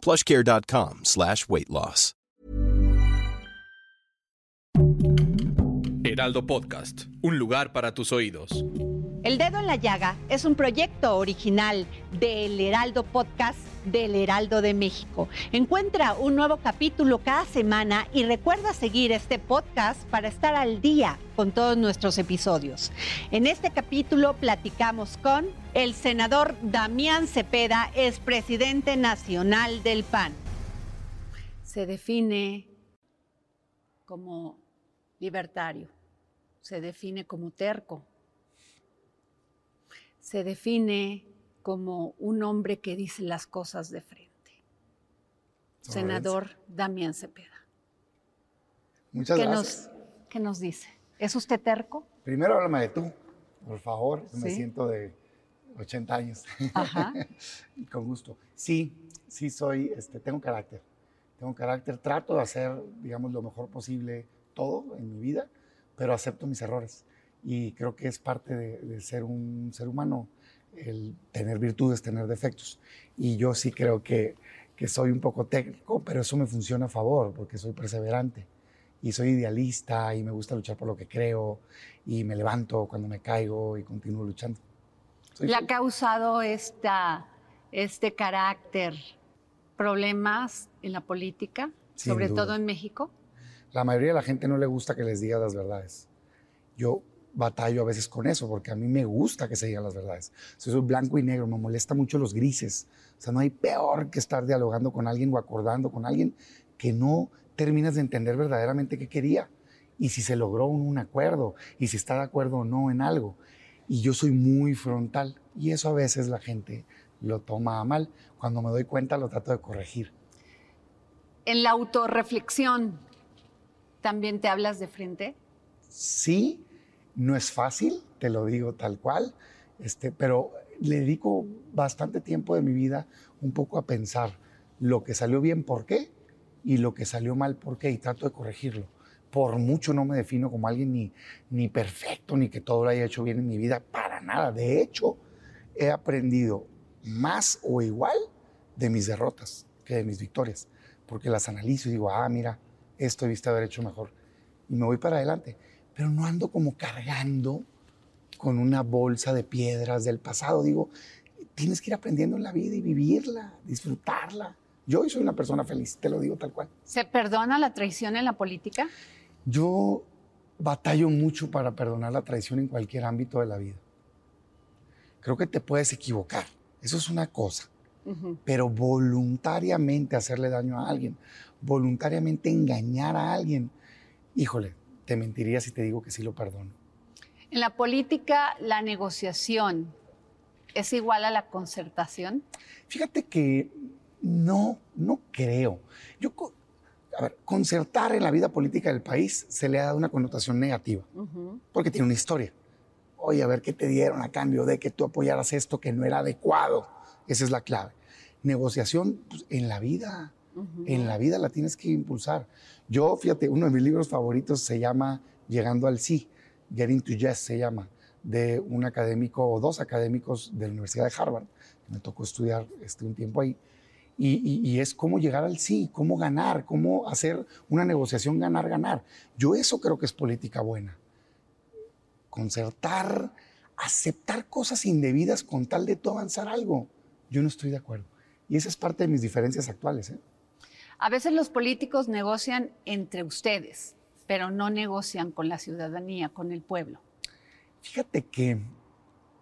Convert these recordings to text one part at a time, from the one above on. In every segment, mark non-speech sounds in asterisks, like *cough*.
plushcare.com slash weight loss. Heraldo Podcast, un lugar para tus oídos. El Dedo en la Llaga es un proyecto original del Heraldo Podcast del Heraldo de México. Encuentra un nuevo capítulo cada semana y recuerda seguir este podcast para estar al día con todos nuestros episodios. En este capítulo platicamos con el senador Damián Cepeda, es presidente nacional del PAN. Se define como libertario, se define como terco, se define como un hombre que dice las cosas de frente. Senador Damián Cepeda. Muchas ¿Qué gracias. nos, ¿Qué nos dice? ¿Es usted terco? Primero háblame de tú, por favor. Me Sí. siento de 80 años. Ajá. *laughs* Con gusto. Sí, sí soy, este, tengo carácter. Tengo carácter, trato de hacer, digamos, lo mejor posible todo en mi vida, pero acepto mis errores. Y creo que es parte de, de ser un ser humano el tener virtudes, tener defectos. Y yo sí creo que, que soy un poco técnico, pero eso me funciona a favor, porque soy perseverante. Y soy idealista y me gusta luchar por lo que creo y me levanto cuando me caigo y continúo luchando. Soy ¿Le ha causado esta, este carácter problemas en la política, Sin sobre duda. todo en México? La mayoría de la gente no le gusta que les digas las verdades. Yo batallo a veces con eso, porque a mí me gusta que se digan las verdades. O sea, soy blanco y negro, me molesta mucho los grises. O sea, no hay peor que estar dialogando con alguien o acordando con alguien que no terminas de entender verdaderamente qué quería y si se logró un, un acuerdo y si está de acuerdo o no en algo. Y yo soy muy frontal y eso a veces la gente lo toma a mal. Cuando me doy cuenta lo trato de corregir. En la autorreflexión, ¿también te hablas de frente? Sí, no es fácil, te lo digo tal cual, este, pero le dedico bastante tiempo de mi vida un poco a pensar lo que salió bien, por qué, y lo que salió mal, por qué, y trato de corregirlo. Por mucho no me defino como alguien ni, ni perfecto, ni que todo lo haya hecho bien en mi vida, para nada. De hecho, he aprendido más o igual de mis derrotas que de mis victorias, porque las analizo y digo, ah, mira, esto debiste haber hecho mejor, y me voy para adelante pero no ando como cargando con una bolsa de piedras del pasado. Digo, tienes que ir aprendiendo en la vida y vivirla, disfrutarla. Yo hoy soy una persona feliz, te lo digo tal cual. ¿Se perdona la traición en la política? Yo batallo mucho para perdonar la traición en cualquier ámbito de la vida. Creo que te puedes equivocar, eso es una cosa, pero voluntariamente hacerle daño a alguien, voluntariamente engañar a alguien, híjole, te mentiría si te digo que sí lo perdono. En la política, la negociación es igual a la concertación. Fíjate que no, no creo. Yo, a ver, concertar en la vida política del país se le ha dado una connotación negativa, porque tiene una historia. Oye, a ver qué te dieron a cambio de que tú apoyaras esto que no era adecuado. Esa es la clave. Negociación pues, en la vida, en la vida la tienes que impulsar. Yo, fíjate, uno de mis libros favoritos se llama Llegando al sí, Getting to Yes se llama, de un académico o dos académicos de la Universidad de Harvard. Me tocó estudiar este, un tiempo ahí. Y, y- es cómo llegar al sí, cómo ganar, cómo hacer una negociación ganar, ganar. Yo eso creo que es política buena. Concertar, aceptar cosas indebidas con tal de tú avanzar algo. Yo no estoy de acuerdo. Y esa es parte de mis diferencias actuales. ¿eh? A veces los políticos negocian entre ustedes, pero no negocian con la ciudadanía, con el pueblo. Fíjate que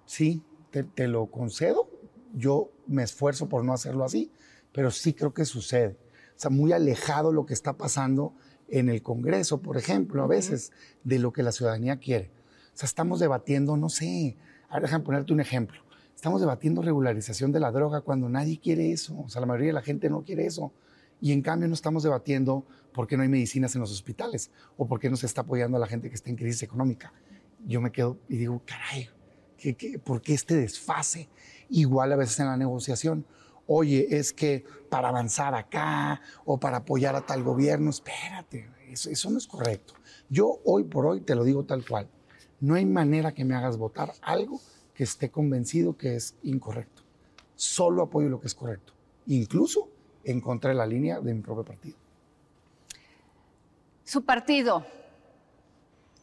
sí, te, te lo concedo. Yo me esfuerzo por no hacerlo así, pero sí creo que sucede. O sea, muy alejado lo que está pasando en el Congreso, por ejemplo, a veces, de lo que la ciudadanía quiere. O sea, estamos debatiendo, no sé, ahora déjame ponerte un ejemplo. Estamos debatiendo regularización de la droga cuando nadie quiere eso. O sea, la mayoría de la gente no quiere eso. Y en cambio no estamos debatiendo por qué no hay medicinas en los hospitales o por qué no se está apoyando a la gente que está en crisis económica. Yo me quedo y digo, caray, por qué este desfase? Igual a veces en la negociación. Oye, es que para avanzar acá o para apoyar a tal gobierno, espérate, eso, eso no es correcto. Yo hoy por hoy te lo digo tal cual. No hay manera que me hagas votar algo que esté convencido que es incorrecto. Solo apoyo lo que es correcto. Incluso en contra de la línea de mi propio partido. Su partido,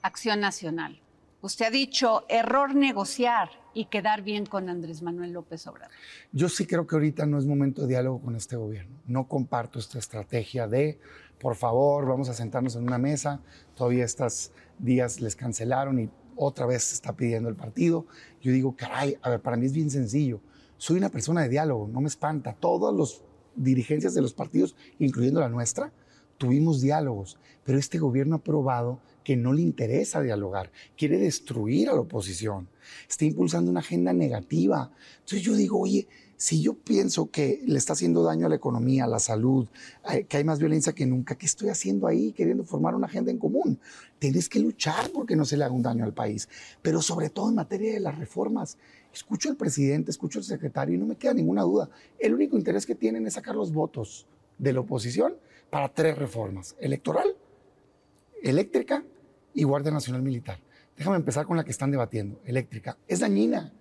Acción Nacional. Usted ha dicho error negociar y quedar bien con Andrés Manuel López Obrador. Yo sí creo que ahorita no es momento de diálogo con este gobierno. No comparto esta estrategia de, por favor, vamos a sentarnos en una mesa. Todavía estos días les cancelaron y otra vez se está pidiendo el partido. Yo digo, caray, a ver, para mí es bien sencillo. Soy una persona de diálogo, no me espanta. Todas las dirigencias de los partidos, incluyendo la nuestra, tuvimos diálogos, pero este gobierno ha probado que no le interesa dialogar, quiere destruir a la oposición, está impulsando una agenda negativa. Entonces yo digo, oye, si yo pienso que le está haciendo daño a la economía, a la salud, que hay más violencia que nunca, ¿qué estoy haciendo ahí queriendo formar una agenda en común? Tienes que luchar porque no se le haga un daño al país, pero sobre todo en materia de las reformas. Escucho al presidente, escucho al secretario y no me queda ninguna duda. El único interés que tienen es sacar los votos de la oposición para tres reformas, electoral, eléctrica y Guardia Nacional Militar. Déjame empezar con la que están debatiendo, eléctrica. Es dañina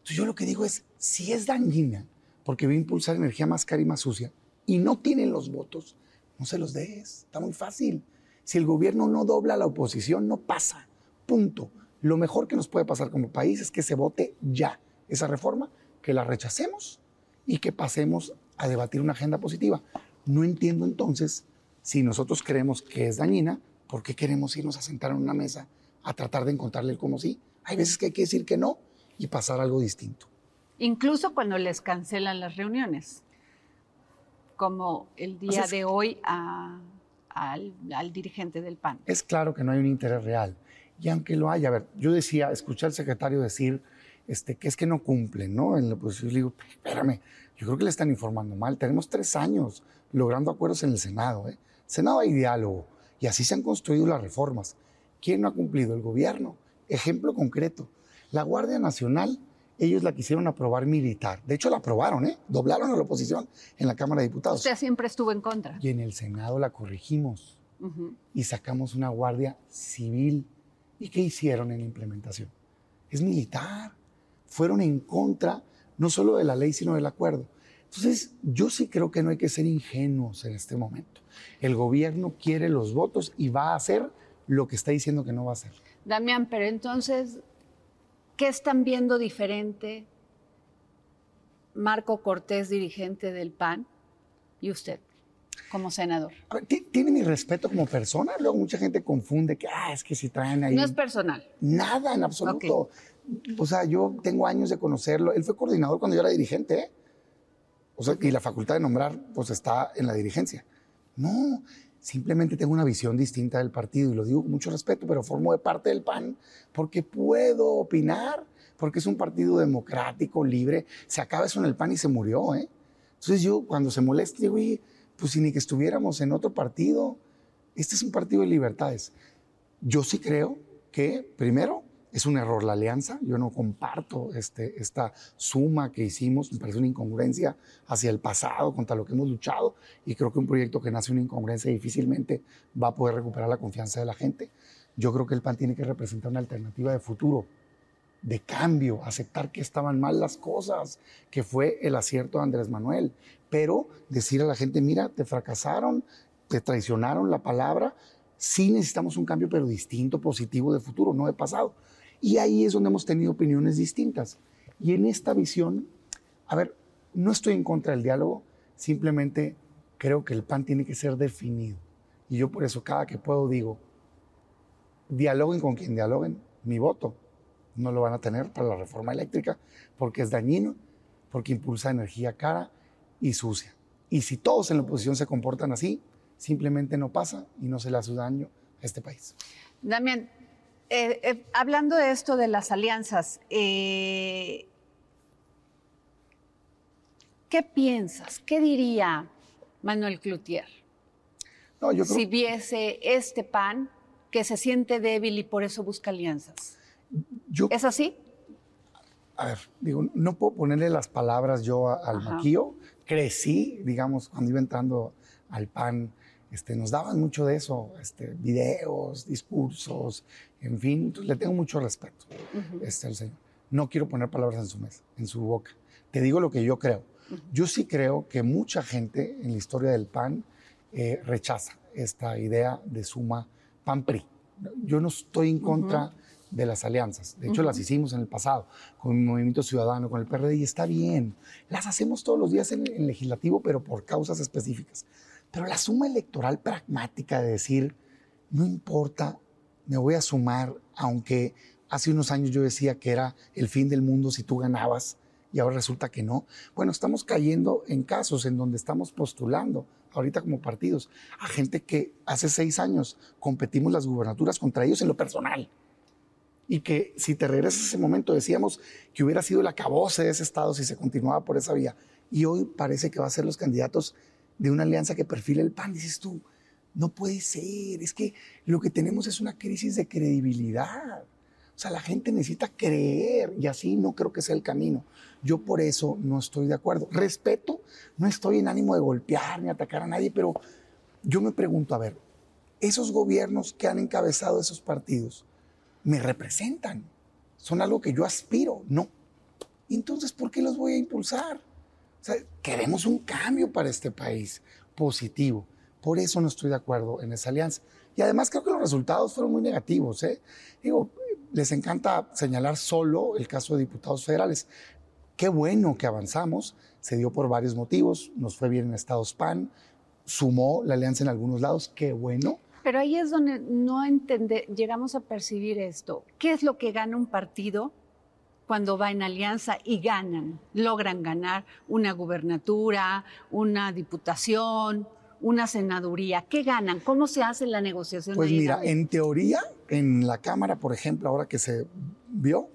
entonces yo lo que digo es, si es dañina, porque va a impulsar energía más cara y más sucia, y no tienen los votos, no se los des, está muy fácil. Si el gobierno no dobla a la oposición, no pasa, punto. Lo mejor que nos puede pasar como país es que se vote ya esa reforma, que la rechacemos y que pasemos a debatir una agenda positiva. No entiendo entonces, si nosotros creemos que es dañina, ¿por qué queremos irnos a sentar en una mesa a tratar de encontrarle el como sí? Hay veces que hay que decir que no y pasar algo distinto. Incluso cuando les cancelan las reuniones, como el día de hoy al, dirigente del PAN. Es claro que no hay un interés real. Y aunque lo haya, a ver, yo decía, escuché al secretario decir este, que es que no cumplen, ¿no? En la oposición le digo, espérame, yo creo que le están informando mal. Tenemos tres años logrando acuerdos en el Senado. ¿eh? Senado hay diálogo y así se han construido las reformas. ¿Quién no ha cumplido? El gobierno. Ejemplo concreto. La Guardia Nacional, ellos la quisieron aprobar militar. De hecho, la aprobaron, ¿eh? Doblaron a la oposición en la Cámara de Diputados. Usted siempre estuvo en contra. Y en el Senado la corregimos y sacamos una Guardia Civil. ¿Y qué hicieron en la implementación? Es militar. Fueron en contra no solo de la ley, sino del acuerdo. Entonces, yo sí creo que no hay que ser ingenuos en este momento. El gobierno quiere los votos y va a hacer lo que está diciendo que no va a hacer. Damián, pero entonces ¿Qué están viendo diferente Marco Cortés, dirigente del PAN, y usted? Como senador. tiene mi respeto como persona. Luego mucha gente confunde que, ah, es que si traen ahí. No es personal. Nada, en absoluto. O sea, yo tengo años de conocerlo. Él fue coordinador cuando yo era dirigente. ¿eh? O sea, y la facultad de nombrar, pues está en la dirigencia. No, Simplemente tengo una visión distinta del partido y lo digo con mucho respeto, pero formo de parte del PAN porque puedo opinar, porque es un partido democrático, libre. Se acaba eso en el PAN y se murió, ¿eh? Entonces yo cuando se molesta digo, pues si ni que estuviéramos en otro partido, este es un partido de libertades. Yo sí creo que, primero, es un error la alianza. Yo no comparto este, esta suma que hicimos. Me parece una incongruencia hacia el pasado contra lo que hemos luchado. Y creo que un proyecto que nace una incongruencia difícilmente va a poder recuperar la confianza de la gente. Yo creo que el PAN tiene que representar una alternativa de futuro, de cambio, aceptar que estaban mal las cosas, que fue el acierto de Andrés Manuel. Pero decir a la gente, mira, te fracasaron, te traicionaron la palabra. Sí necesitamos un cambio, pero distinto, positivo de futuro, no de pasado. Y ahí es donde hemos tenido opiniones distintas. Y en esta visión, a ver, no estoy en contra del diálogo, simplemente creo que el PAN tiene que ser definido. Y yo por eso cada que puedo digo, dialoguen con quien dialoguen, mi voto no lo van a tener para la reforma eléctrica porque es dañino, porque impulsa energía cara y sucia. Y si todos en la oposición se comportan así, simplemente no pasa y no se le hace daño a este país. Damián, eh, eh, hablando de esto de las alianzas, eh, ¿qué piensas? ¿Qué diría Manuel Cloutier? No, yo creo, Si viese este PAN que se siente débil y por eso busca alianzas. Yo, ¿Es así? a ver, digo, no puedo ponerle las palabras yo a- al Ajá. maquillo. Crecí, digamos, cuando iba entrando al PAN, este, nos daban mucho de eso, este, videos, discursos, en fin, entonces, le tengo mucho respeto este, al señor. No quiero poner palabras en su mesa, en su boca. Te digo lo que yo creo. Yo sí creo que mucha gente en la historia del PAN eh, rechaza esta idea de suma PAN-PRI. Yo no estoy en contra de las alianzas. De hecho, las hicimos en el pasado con el Movimiento Ciudadano, con el PRD, y está bien. Las hacemos todos los días en el legislativo, pero por causas específicas. Pero la suma electoral pragmática de decir, no importa, me voy a sumar, aunque hace unos años yo decía que era el fin del mundo si tú ganabas y ahora resulta que no. Bueno, estamos cayendo en casos en donde estamos postulando, ahorita como partidos, a gente que hace seis años competimos las gubernaturas contra ellos en lo personal. Y que si te regresas a ese momento decíamos que hubiera sido el acabose de ese estado si se continuaba por esa vía. Y hoy parece que va a ser los candidatos de una alianza que perfile el PAN. Dices tú, no puede ser, es que lo que tenemos es una crisis de credibilidad. O sea, la gente necesita creer y así no creo que sea el camino. Yo por eso no estoy de acuerdo. Respeto, no estoy en ánimo de golpear ni atacar a nadie, pero yo me pregunto, a ver, esos gobiernos que han encabezado esos partidos me representan, son algo que yo aspiro, no. Entonces, ¿por qué los voy a impulsar? Queremos un cambio para este país positivo. Por eso no estoy de acuerdo en esa alianza. Y además creo que los resultados fueron muy negativos. ¿eh? Digo, les encanta señalar solo el caso de diputados federales. Qué bueno que avanzamos, se dio por varios motivos, nos fue bien en Estados PAN, sumó la alianza en algunos lados, qué bueno. Pero ahí es donde no entende, llegamos a percibir esto. ¿Qué es lo que gana un partido cuando va en alianza y ganan? Logran ganar una gubernatura, una diputación, una senaduría. ¿Qué ganan? ¿Cómo se hace la negociación? Pues mira, en teoría, en la Cámara, por ejemplo, ahora que se vio,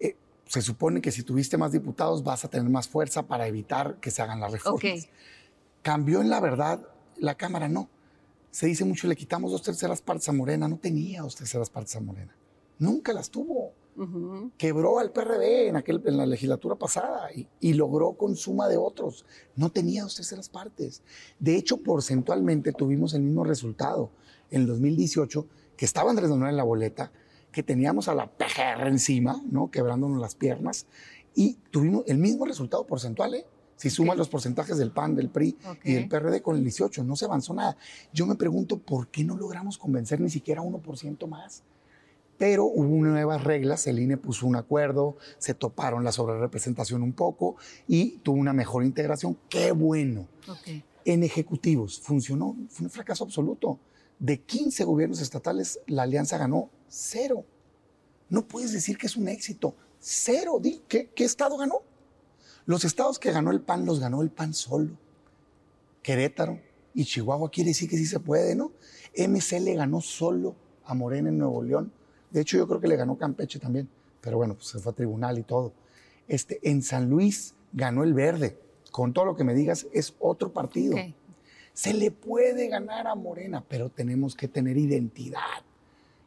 eh, se supone que si tuviste más diputados vas a tener más fuerza para evitar que se hagan las reformas. Cambió en la verdad, la Cámara no. Se dice mucho, le quitamos dos terceras partes a Morena. No tenía dos terceras partes a Morena. Nunca las tuvo. Quebró al PRD en, aquel, en la legislatura pasada y, y logró con suma de otros. No tenía dos terceras partes. De hecho, porcentualmente tuvimos el mismo resultado en el 2018, que estaba Andrés Manuel en la boleta, que teníamos a la PGR encima, ¿no? quebrándonos las piernas, y tuvimos el mismo resultado porcentual. ¿eh? Si sumas los porcentajes del PAN, del PRI y del PRD con el 18, no se avanzó nada. Yo me pregunto, ¿por qué no logramos convencer ni siquiera 1% más? pero hubo nuevas reglas, el INE puso un acuerdo, se toparon la sobrerepresentación un poco y tuvo una mejor integración. ¡Qué bueno! En ejecutivos funcionó, fue un fracaso absoluto. De 15 gobiernos estatales, la alianza ganó cero. No puedes decir que es un éxito. Cero. Di, ¿Qué, qué estado ganó? Los estados que ganó el PAN los ganó el PAN solo. Querétaro y Chihuahua quiere decir que sí se puede, ¿no? MC le ganó solo a Morena en Nuevo León. De hecho, yo creo que le ganó Campeche también. Pero bueno, pues se fue a tribunal y todo. Este, en San Luis ganó el verde. Con todo lo que me digas, es otro partido. Se le puede ganar a Morena, pero tenemos que tener identidad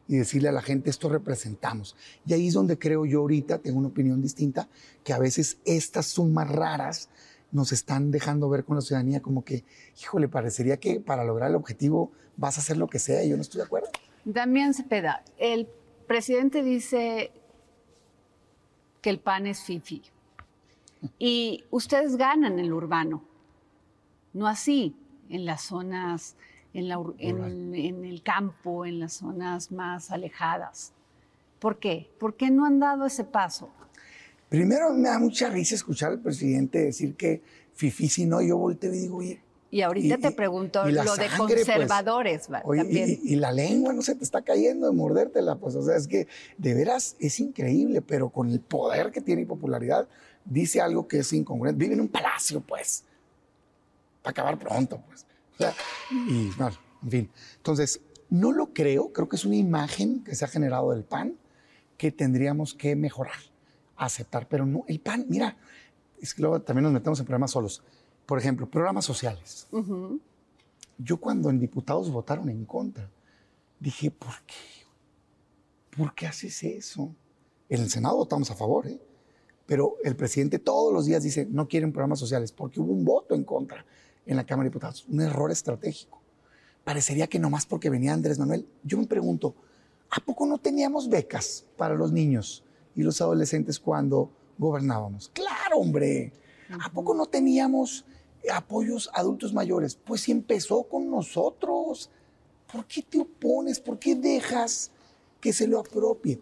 y decirle a la gente esto representamos. Y ahí es donde creo yo ahorita, tengo una opinión distinta, que a veces estas sumas raras nos están dejando ver con la ciudadanía como que, híjole, parecería que para lograr el objetivo vas a hacer lo que sea y yo no estoy de acuerdo. Damián Cepeda, el presidente dice que el PAN es FIFI. Y ustedes ganan el urbano. No así, en las zonas, en, la ur- en- en el campo, en las zonas más alejadas. ¿Por qué? ¿Por qué no han dado ese paso? Primero me da mucha risa escuchar al presidente decir que Fifi si no, yo volteo y digo, oye, Y ahorita Y- te pregunto y lo de sangre, pues. conservadores, ¿va? Oye, también. y, y la lengua no se te está cayendo de mordértela, pues, o sea, es que de veras es increíble, pero con el poder que tiene y popularidad, dice algo que es incongruente. Vive en un palacio, pues, para acabar pronto, pues. Sea, y, bueno, en fin. Entonces, no lo creo, creo que es una imagen que se ha generado del PAN que tendríamos que mejorar, aceptar, pero no, el PAN, mira, es que luego también nos metemos en problemas solos. Por ejemplo, programas sociales. Yo cuando en diputados votaron en contra, dije, ¿por qué? ¿Por qué haces eso? En el Senado votamos a favor, ¿eh? pero el presidente todos los días dice, no quieren programas sociales, porque hubo un voto en contra en la Cámara de Diputados, un error estratégico. Parecería que nomás porque venía Andrés Manuel. Yo me pregunto, ¿a poco no teníamos becas para los niños y los adolescentes cuando gobernábamos? Claro, hombre. ¿A poco no teníamos apoyos a adultos mayores? Pues si empezó con nosotros. ¿Por qué te opones? ¿Por qué dejas que se lo apropie?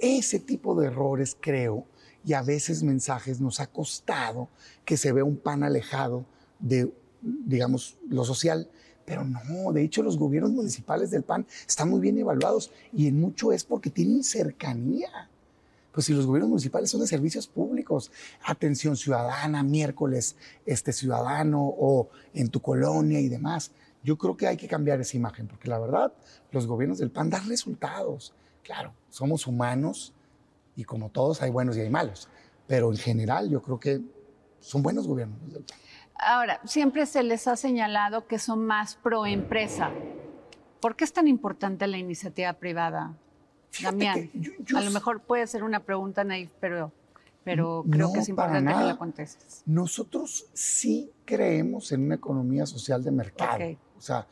Ese tipo de errores, creo, y a veces mensajes nos ha costado que se vea un pan alejado de, digamos, lo social. Pero no, de hecho los gobiernos municipales del PAN están muy bien evaluados y en mucho es porque tienen cercanía. Pues si los gobiernos municipales son de servicios públicos, atención ciudadana, miércoles este ciudadano o en tu colonia y demás. Yo creo que hay que cambiar esa imagen, porque la verdad, los gobiernos del PAN dan resultados. Claro, somos humanos y como todos hay buenos y hay malos, pero en general yo creo que son buenos gobiernos del PAN. Ahora, siempre se les ha señalado que son más pro empresa. ¿Por qué es tan importante la iniciativa privada? Damián, a lo mejor puede ser una pregunta naif, pero, pero creo que es importante que la contestes. Nosotros sí creemos en una economía social de mercado. O sea,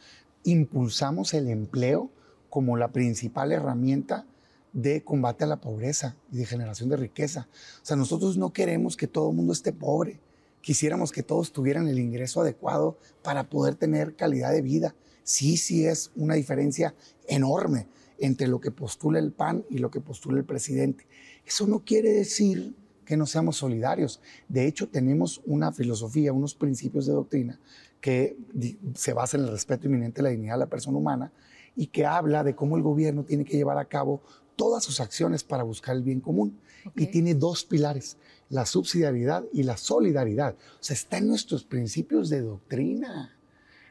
impulsamos el empleo como la principal herramienta de combate a la pobreza y de generación de riqueza. O sea, nosotros no queremos que todo el mundo esté pobre. Quisiéramos que todos tuvieran el ingreso adecuado para poder tener calidad de vida. Sí, sí es una diferencia enorme entre lo que postula el PAN y lo que postula el presidente. Eso no quiere decir que no seamos solidarios. De hecho, tenemos una filosofía, unos principios de doctrina que se basa en el respeto inminente de la dignidad de la persona humana y que habla de cómo el gobierno tiene que llevar a cabo todas sus acciones para buscar el bien común. Y tiene dos pilares, la subsidiariedad y la solidaridad. O sea, está en nuestros principios de doctrina.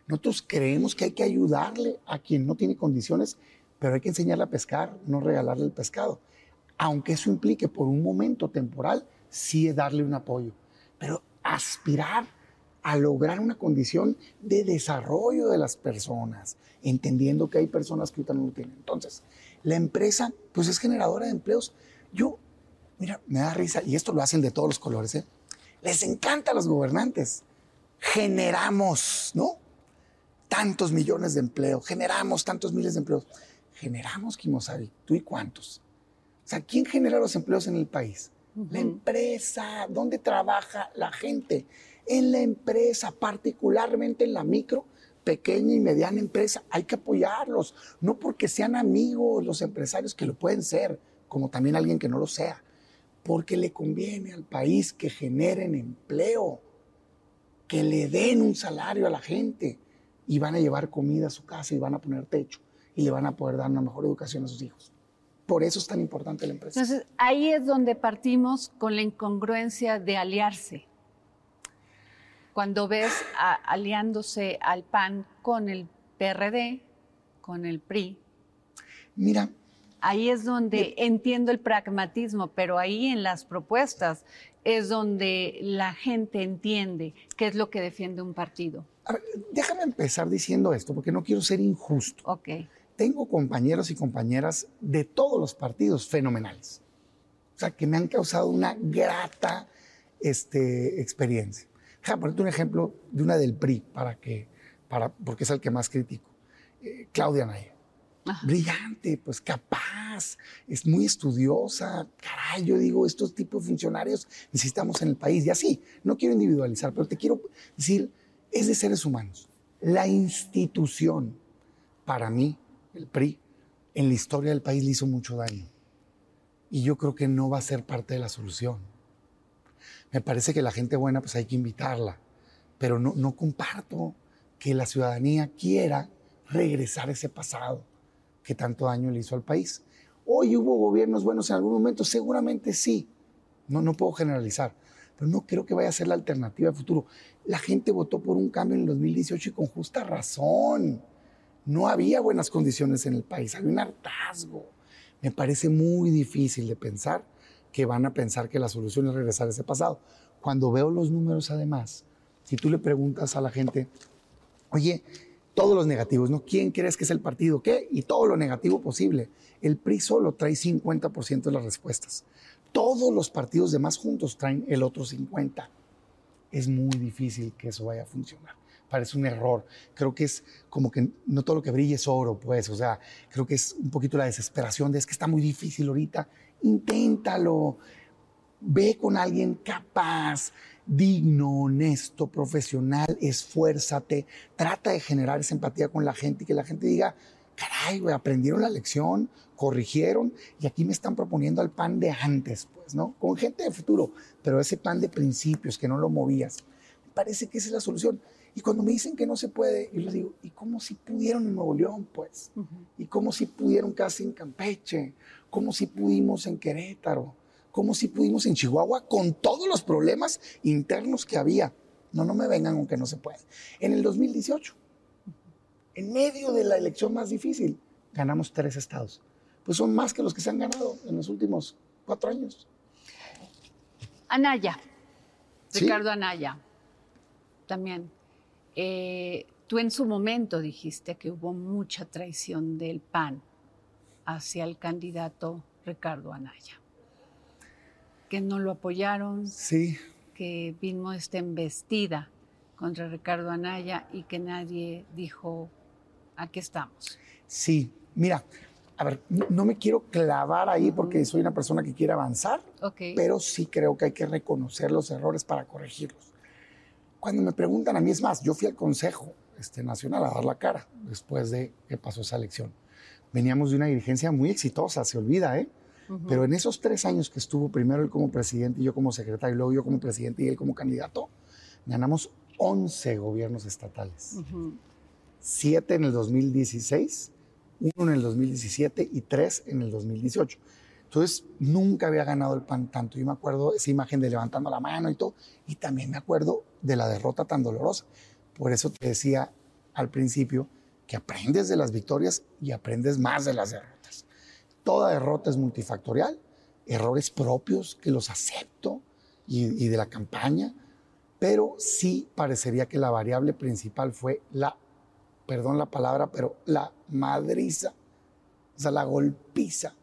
Nosotros creemos que hay que ayudarle a quien no tiene condiciones pero hay que enseñarle a pescar, no regalarle el pescado. Aunque eso implique por un momento temporal, sí darle un apoyo, pero aspirar a lograr una condición de desarrollo de las personas, entendiendo que hay personas que ahorita no lo tienen. Entonces, la empresa, pues es generadora de empleos. Yo, mira, me da risa, y esto lo hacen de todos los colores, ¿eh? les encanta a los gobernantes. Generamos, ¿no? Tantos millones de empleos, generamos tantos miles de empleos generamos Kimosabi. ¿Tú y cuántos? O sea, ¿quién genera los empleos en el país? La empresa. ¿Dónde trabaja la gente? En la empresa, particularmente en la micro, pequeña y mediana empresa. Hay que apoyarlos. No porque sean amigos los empresarios, que lo pueden ser, como también alguien que no lo sea. Porque le conviene al país que generen empleo, que le den un salario a la gente y van a llevar comida a su casa y van a poner techo y le van a poder dar una mejor educación a sus hijos. Por eso es tan importante la empresa. Entonces, ahí es donde partimos con la incongruencia de aliarse. Cuando ves aliándose al PAN con el PRD, con el PRI. Mira. Ahí es donde entiendo el pragmatismo, pero ahí en las propuestas es donde la gente entiende qué es lo que defiende un partido. A ver, déjame empezar diciendo esto, porque no quiero ser injusto. Ok tengo compañeros y compañeras de todos los partidos fenomenales. O sea, que me han causado una grata este, experiencia. Déjame ponerte un ejemplo de una del PRI, para que, para, porque es el que más critico. Eh, Claudia Naya. Brillante, pues capaz, es muy estudiosa. Caray, yo digo, estos tipos de funcionarios necesitamos en el país. Y así, no quiero individualizar, pero te quiero decir, es de seres humanos. La institución, para mí, el PRI, en la historia del país le hizo mucho daño. Y yo creo que no va a ser parte de la solución. Me parece que la gente buena, pues hay que invitarla. Pero no, no comparto que la ciudadanía quiera regresar ese pasado que tanto daño le hizo al país. Hoy hubo gobiernos buenos en algún momento, seguramente sí. No, no puedo generalizar, pero no creo que vaya a ser la alternativa de futuro. La gente votó por un cambio en el 2018 y con justa razón no había buenas condiciones en el país, había un hartazgo. Me parece muy difícil de pensar que van a pensar que la solución es regresar a ese pasado. Cuando veo los números, además, Si tú le preguntas a la gente, oye, todos los negativos, ¿no? ¿Quién crees que es el partido? ¿Qué? Y todo lo negativo posible. El PRI solo trae 50% de las respuestas. Todos los partidos demás juntos traen el otro 50%. Es muy difícil que eso vaya a funcionar. Parece un error. Creo que es como que no todo lo que brilla es oro, pues. O sea, creo que es un poquito la desesperación de es que está muy difícil ahorita. Inténtalo. Ve con alguien capaz, digno, honesto, profesional, esfuérzate, trata de generar esa empatía con la gente y que la gente diga, caray, güey, aprendieron la lección, corrigieron y aquí me están proponiendo el pan de antes, pues, ¿no? Con gente de futuro, pero ese pan de principios que no lo movías. Me parece que esa es la solución. Y cuando me dicen que no se puede, yo les digo, ¿y cómo si pudieron en Nuevo León, pues? ¿Y cómo si pudieron casi en Campeche? ¿Cómo si pudimos en Querétaro? ¿Cómo si pudimos en Chihuahua con todos los problemas internos que había? No, no me vengan aunque no se puede. En el 2018, en medio de la elección más difícil, ganamos tres estados. Pues son más que los que se han ganado en los últimos cuatro años. Anaya, Ricardo Anaya, también. Eh, tú en su momento dijiste que hubo mucha traición del PAN hacia el candidato Ricardo Anaya que no lo apoyaron, sí. que vino esta embestida contra Ricardo Anaya y que nadie dijo, aquí estamos. Sí, mira, a ver, no me quiero clavar ahí porque soy una persona que quiere avanzar, pero sí creo que hay que reconocer los errores para corregirlos. Cuando me preguntan a mí, es más, yo fui al Consejo este, Nacional a dar la cara después de que pasó esa elección. Veníamos de una dirigencia muy exitosa, se olvida, ¿eh? Pero en esos tres años que estuvo primero él como presidente y yo como secretario, y luego yo como presidente y él como candidato, ganamos 11 gobiernos estatales. Siete en el 2016, uno en el 2017 y tres en el 2018. Entonces, nunca había ganado el PAN tanto. Yo me acuerdo esa imagen de levantando la mano y todo. Y también me acuerdo de la derrota tan dolorosa. Por eso te decía al principio que aprendes de las victorias y aprendes más de las derrotas. Toda derrota es multifactorial, errores propios que los acepto y, de la campaña, pero sí parecería que la variable principal fue la, perdón la palabra, pero la madriza, o sea, la golpiza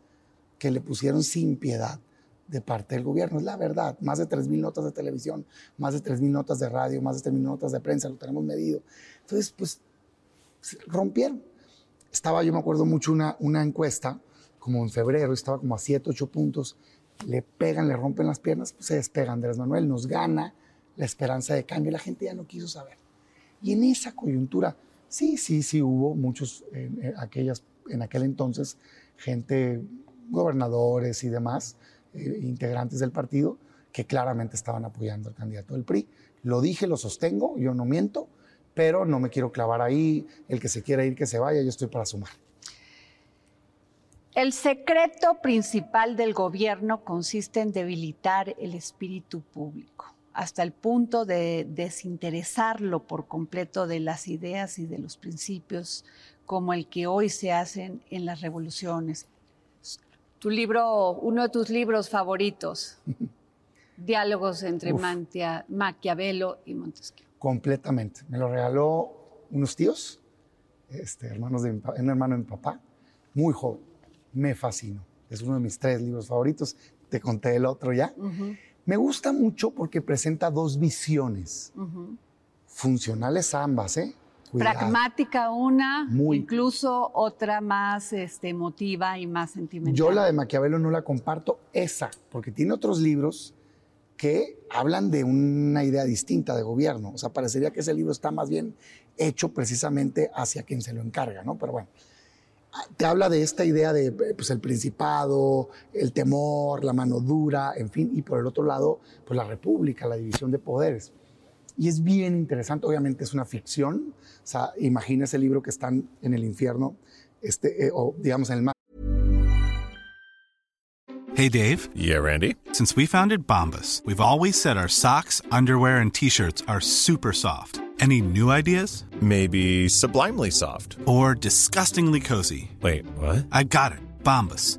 que le pusieron sin piedad de parte del gobierno. Es la verdad, más de 3.000 notas de televisión, más de 3.000 notas de radio, más de 3.000 notas de prensa, lo tenemos medido. Entonces, pues, rompieron. Estaba, yo me acuerdo mucho, una, una encuesta como en febrero, estaba como a 7, 8 puntos, le pegan, le rompen las piernas, pues se despega Andrés Manuel, nos gana la esperanza de cambio, la gente ya no quiso saber. Y en esa coyuntura, sí, sí, sí hubo muchos, en, aquellas, en aquel entonces, gente, gobernadores y demás, eh, integrantes del partido, que claramente estaban apoyando al candidato del PRI. Lo dije, lo sostengo, yo no miento, pero no me quiero clavar ahí, el que se quiera ir, que se vaya, yo estoy para sumar. El secreto principal del gobierno consiste en debilitar el espíritu público hasta el punto de desinteresarlo por completo de las ideas y de los principios como el que hoy se hacen en las revoluciones. Tu libro, uno de tus libros favoritos, *laughs* Diálogos entre Maquiavelo y Montesquieu. Completamente. Me lo regaló unos tíos, este, hermanos de un hermano de mi papá, muy joven me fascinó. Es uno de mis tres libros favoritos. Te conté el otro ya. Me gusta mucho porque presenta dos visiones. Funcionales ambas, ¿eh? Pragmática una, incluso otra más este, emotiva y más sentimental. Yo la de Maquiavelo no la comparto, esa, porque tiene otros libros que hablan de una idea distinta de gobierno. O sea, parecería que ese libro está más bien hecho precisamente hacia quien se lo encarga, ¿no? Pero bueno, te habla de esta idea de pues, el principado, el temor, la mano dura, en fin, y por el otro lado, pues la república, la división de poderes. Y es bien interesante, obviamente es una ficción, o sea, imagina ese libro que están en el infierno, este, eh, o digamos en el mar. Hey Dave. Yeah, Randy. Since we founded Bombas, we've always said our socks, underwear, and t-shirts are super soft. Any new ideas? Maybe sublimely soft. Or disgustingly cozy. Wait, what? I got it. Bombas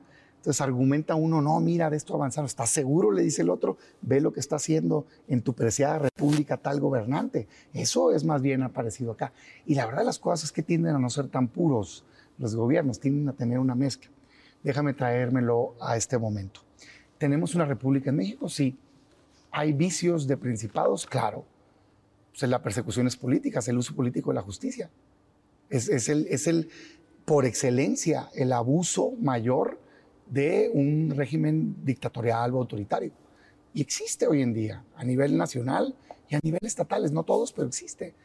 Entonces argumenta uno, no, mira, de esto avanzaron. ¿Estás seguro? Le dice el otro, ve lo que está haciendo en tu preciada república tal gobernante. Eso es más bien aparecido acá. Y la verdad las cosas es que tienden a no ser tan puros los gobiernos, tienden a tener una mezcla. Déjame traérmelo a este momento. ¿Tenemos una república en México? Sí. ¿Hay vicios de principados? Claro. Pues la persecución es política, es el uso político de la justicia. Es, es el, es el, por excelencia, el abuso mayor de un régimen dictatorial o autoritario. Y existe hoy en día, a nivel nacional y a nivel estatales, no todos, pero existe.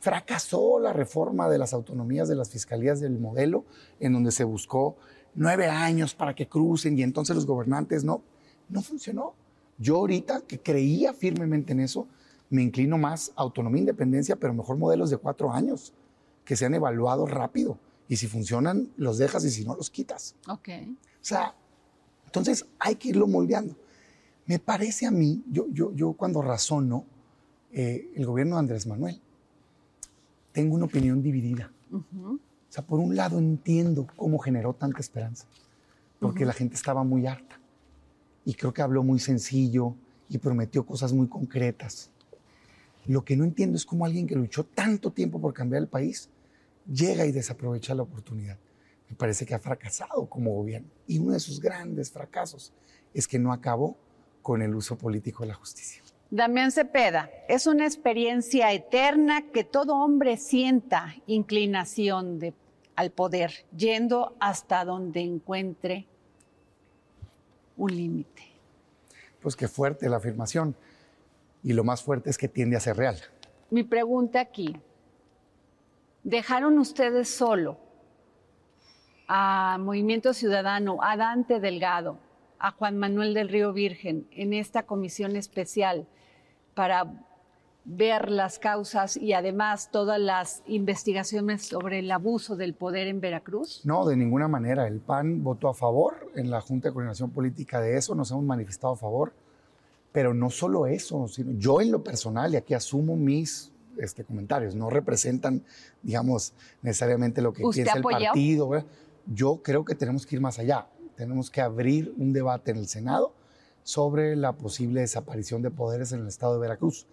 Fracasó la reforma de las autonomías de las fiscalías del modelo, en donde se buscó nueve años para que crucen y entonces los gobernantes no. No funcionó. Yo ahorita que creía firmemente en eso, me inclino más a autonomía e independencia, pero mejor modelos de cuatro años, que sean evaluados rápido. Y si funcionan, los dejas y si no, los quitas. Ok. O sea, entonces hay que irlo moldeando. Me parece a mí, yo, yo, yo cuando razono eh, el gobierno de Andrés Manuel, tengo una opinión dividida. O sea, por un lado entiendo cómo generó tanta esperanza, porque la gente estaba muy harta. Y creo que habló muy sencillo y prometió cosas muy concretas. Lo que no entiendo es cómo alguien que luchó tanto tiempo por cambiar el país llega y desaprovecha la oportunidad. Me parece que ha fracasado como gobierno. Y uno de sus grandes fracasos es que no acabó con el uso político de la justicia. Damián Cepeda, es una experiencia eterna que todo hombre sienta inclinación de, al poder, yendo hasta donde encuentre un límite. Pues qué fuerte la afirmación. Y lo más fuerte es que tiende a ser real. Mi pregunta aquí, ¿dejaron ustedes solo a Movimiento Ciudadano, a Dante Delgado, a Juan Manuel del Río Virgen en esta comisión especial para ver las causas y además todas las investigaciones sobre el abuso del poder en Veracruz? No, de ninguna manera. El PAN votó a favor en la Junta de Coordinación Política de eso, nos hemos manifestado a favor. Pero no solo eso, sino yo en lo personal, y aquí asumo mis este, comentarios, no representan, digamos, necesariamente lo que ¿Usted piensa el partido. ¿verdad? Yo creo que tenemos que ir más allá. Tenemos que abrir un debate en el Senado sobre la posible desaparición de poderes en el estado de Veracruz.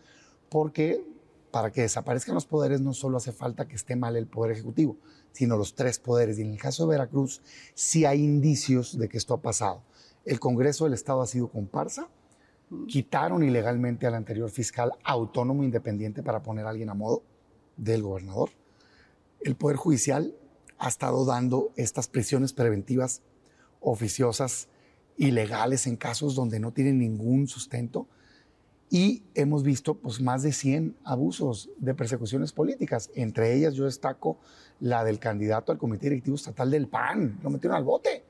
Porque para que desaparezcan los poderes no solo hace falta que esté mal el poder ejecutivo, sino los tres poderes. Y en el caso de Veracruz sí hay indicios de que esto ha pasado. El Congreso del Estado ha sido comparsa, quitaron ilegalmente al anterior fiscal autónomo independiente para poner a alguien a modo del gobernador. El Poder Judicial ha estado dando estas prisiones preventivas oficiosas ilegales en casos donde no tienen ningún sustento y hemos visto pues, más de 100 abusos de persecuciones políticas. Entre ellas yo destaco la del candidato al Comité Directivo Estatal del PAN. Lo metieron al bote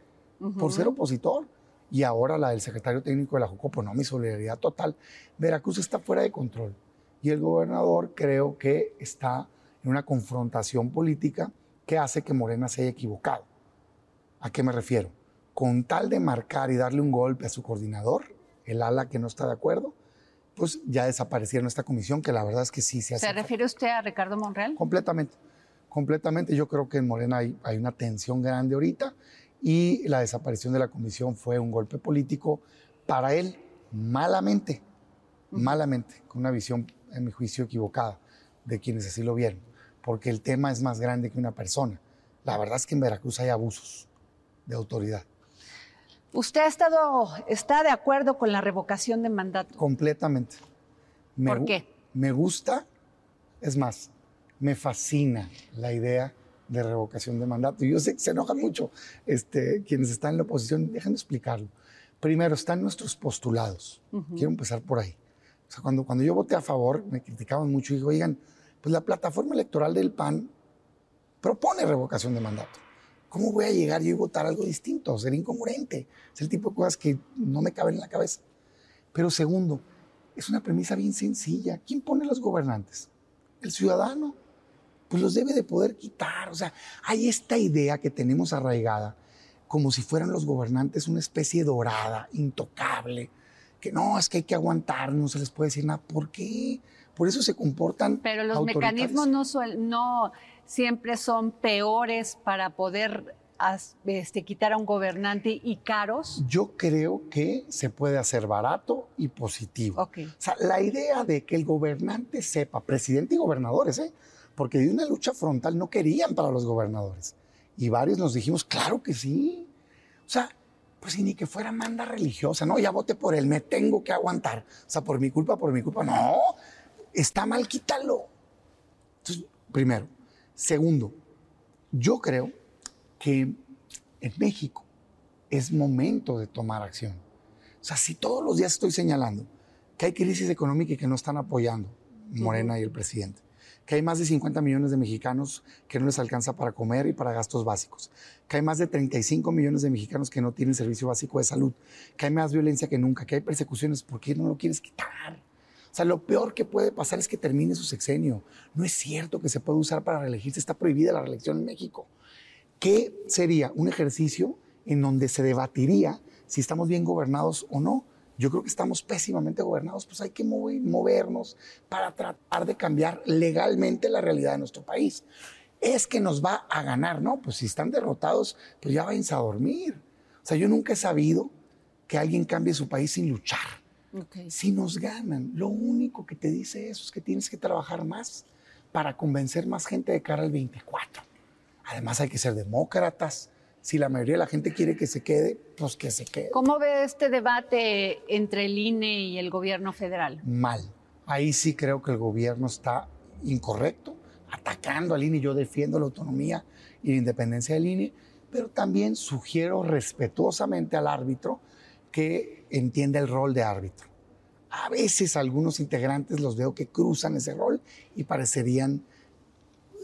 por ser opositor. Y ahora la del secretario técnico de la Jucopo. No, mi solidaridad total. Veracruz está fuera de control. Y el gobernador creo que está en una confrontación política que hace que Morena se haya equivocado. ¿A qué me refiero? Con tal de marcar y darle un golpe a su coordinador, el ala que no está de acuerdo, pues ya desaparecieron esta comisión, que la verdad es que sí se hace. ¿Se refiere usted a Ricardo Monreal? Completamente, completamente. Yo creo que en Morena hay, hay una tensión grande ahorita y la desaparición de la comisión fue un golpe político para él, malamente, malamente, con una visión, en mi juicio, equivocada de quienes así lo vieron, porque el tema es más grande que una persona. La verdad es que en Veracruz hay abusos de autoridad. ¿Usted ha estado, está de acuerdo con la revocación de mandato? Completamente. Me ¿Por qué? Me gusta, es más, me fascina la idea de revocación de mandato. Yo sé que se enojan mucho este, quienes están en la oposición. Déjenme explicarlo. Primero, están nuestros postulados. Quiero empezar por ahí. O sea, cuando, cuando yo voté a favor, me criticaban mucho y digo, oigan, pues la plataforma electoral del PAN propone revocación de mandato. ¿Cómo voy a llegar yo y votar algo distinto? Ser incongruente. Es el tipo de cosas que no me caben en la cabeza. Pero segundo, es una premisa bien sencilla. ¿Quién pone los gobernantes? El ciudadano, pues los debe de poder quitar. O sea, hay esta idea que tenemos arraigada, como si fueran los gobernantes una especie dorada, intocable, que no, es que hay que aguantar, no se les puede decir nada. ¿Por qué? Por eso se comportan. Pero los mecanismos no, no siempre son peores para poder este, quitar a un gobernante y caros? Yo creo que se puede hacer barato y positivo. O sea, la idea de que el gobernante sepa, presidente y gobernadores, ¿eh? porque de una lucha frontal no querían para los gobernadores. Y varios nos dijimos, claro que sí. O sea, pues ni que fuera manda religiosa, no, ya vote por él, me tengo que aguantar. O sea, por mi culpa, por mi culpa. No, está mal, quítalo. Entonces, primero. Segundo, yo creo que en México es momento de tomar acción. O sea, si todos los días estoy señalando que hay crisis económica y que no están apoyando Morena y el presidente, que hay más de 50 millones de mexicanos que no les alcanza para comer y para gastos básicos, que hay más de 35 millones de mexicanos que no tienen servicio básico de salud, que hay más violencia que nunca, que hay persecuciones, ¿por qué no lo quieres quitar? O sea, lo peor que puede pasar es que termine su sexenio. No es cierto que se pueda usar para reelegirse, está prohibida la reelección en México. ¿Qué sería un ejercicio en donde se debatiría si estamos bien gobernados o no? Yo creo que estamos pésimamente gobernados, pues hay que movernos para tratar de cambiar legalmente la realidad de nuestro país. Es que nos va a ganar, ¿no? Pues si están derrotados, pues ya váyanse a dormir. O sea, yo nunca he sabido que alguien cambie su país sin luchar. Si nos ganan, lo único que te dice eso es que tienes que trabajar más para convencer más gente de cara al 24. Además hay que ser demócratas. Si la mayoría de la gente quiere que se quede, pues que se quede. ¿Cómo ve este debate entre el INE y el gobierno federal? Mal. Ahí sí creo que el gobierno está incorrecto, atacando al INE. Yo defiendo la autonomía y la independencia del INE, pero también sugiero respetuosamente al árbitro que entienda el rol de árbitro. A veces algunos integrantes los veo que cruzan ese rol y parecerían